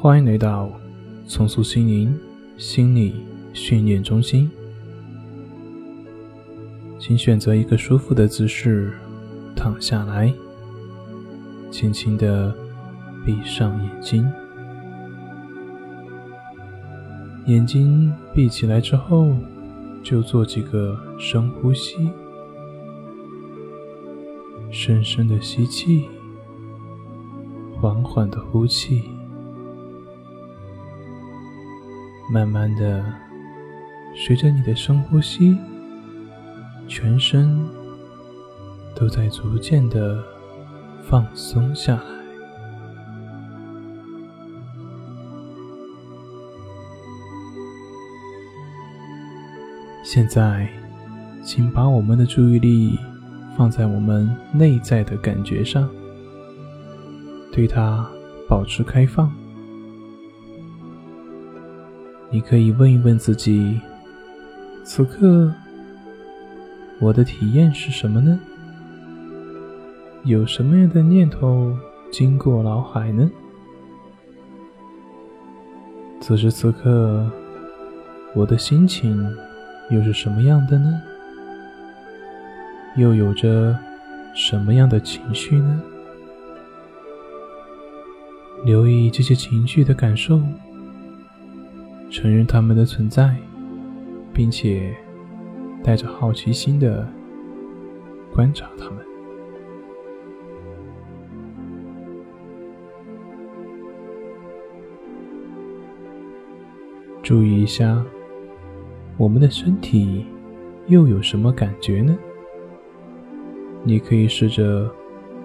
欢迎来到重塑心灵心理训练中心。请选择一个舒服的姿势躺下来，轻轻的闭上眼睛。眼睛闭起来之后，就做几个深呼吸，深深的吸气，缓缓的呼气。慢慢的，随着你的深呼吸，全身都在逐渐的放松下来。现在，请把我们的注意力放在我们内在的感觉上，对它保持开放。你可以问一问自己：此刻我的体验是什么呢？有什么样的念头经过脑海呢？此时此刻，我的心情又是什么样的呢？又有着什么样的情绪呢？留意这些情绪的感受。承认他们的存在，并且带着好奇心的观察他们。注意一下，我们的身体又有什么感觉呢？你可以试着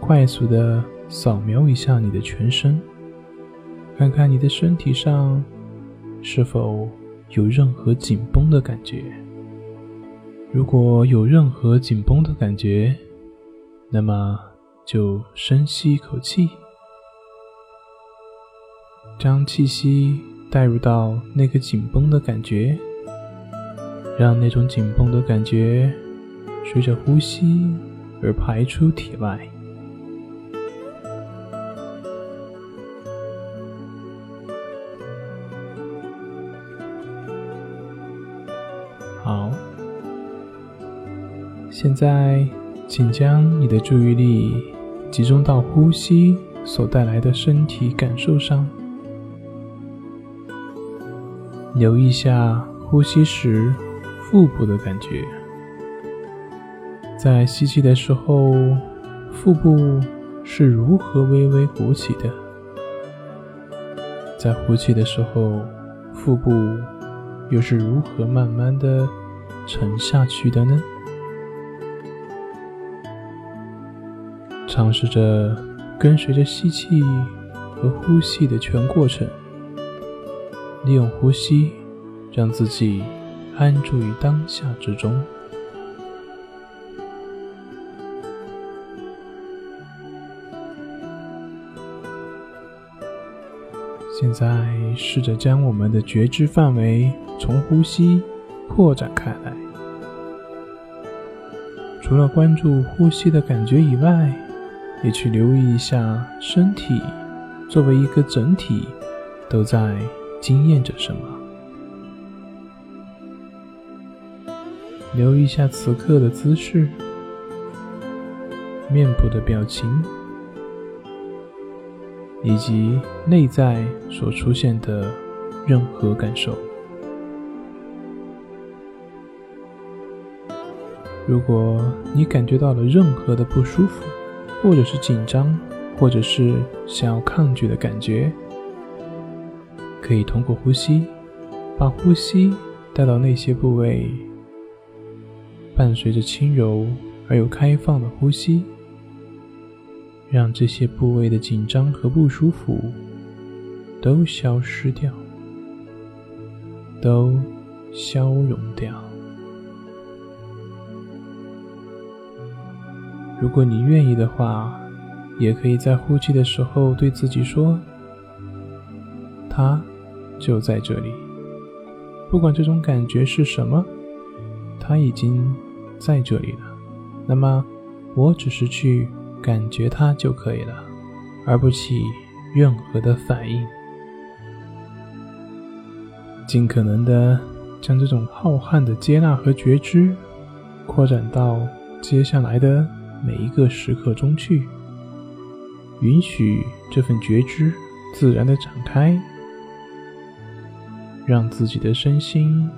快速的扫描一下你的全身，看看你的身体上。是否有任何紧绷的感觉？如果有任何紧绷的感觉，那么就深吸一口气，将气息带入到那个紧绷的感觉，让那种紧绷的感觉随着呼吸而排出体外。好，现在请将你的注意力集中到呼吸所带来的身体感受上，留意下呼吸时腹部的感觉。在吸气的时候，腹部是如何微微鼓起的？在呼气的时候，腹部。又是如何慢慢的沉下去的呢？尝试着跟随着吸气和呼吸的全过程，利用呼吸让自己安住于当下之中。现在试着将我们的觉知范围从呼吸扩展开来，除了关注呼吸的感觉以外，也去留意一下身体作为一个整体都在经验着什么，留意一下此刻的姿势、面部的表情。以及内在所出现的任何感受。如果你感觉到了任何的不舒服，或者是紧张，或者是想要抗拒的感觉，可以通过呼吸，把呼吸带到那些部位，伴随着轻柔而又开放的呼吸。让这些部位的紧张和不舒服都消失掉，都消融掉。如果你愿意的话，也可以在呼气的时候对自己说：“它就在这里，不管这种感觉是什么，它已经在这里了。那么，我只是去。”感觉它就可以了，而不起任何的反应。尽可能的将这种浩瀚的接纳和觉知扩展到接下来的每一个时刻中去，允许这份觉知自然的展开，让自己的身心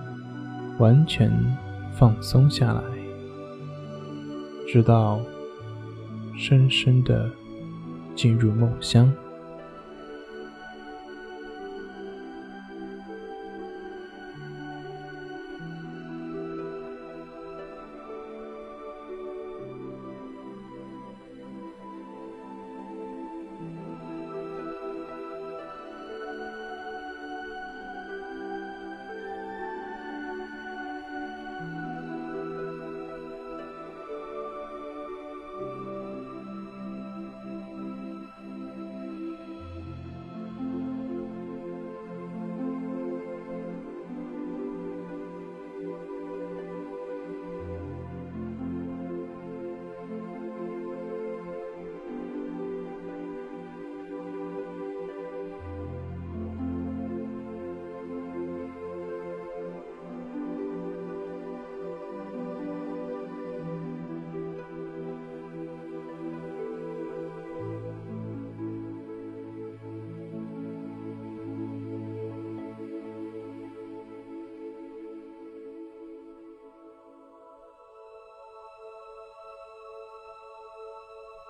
完全放松下来，直到深深的进入梦乡。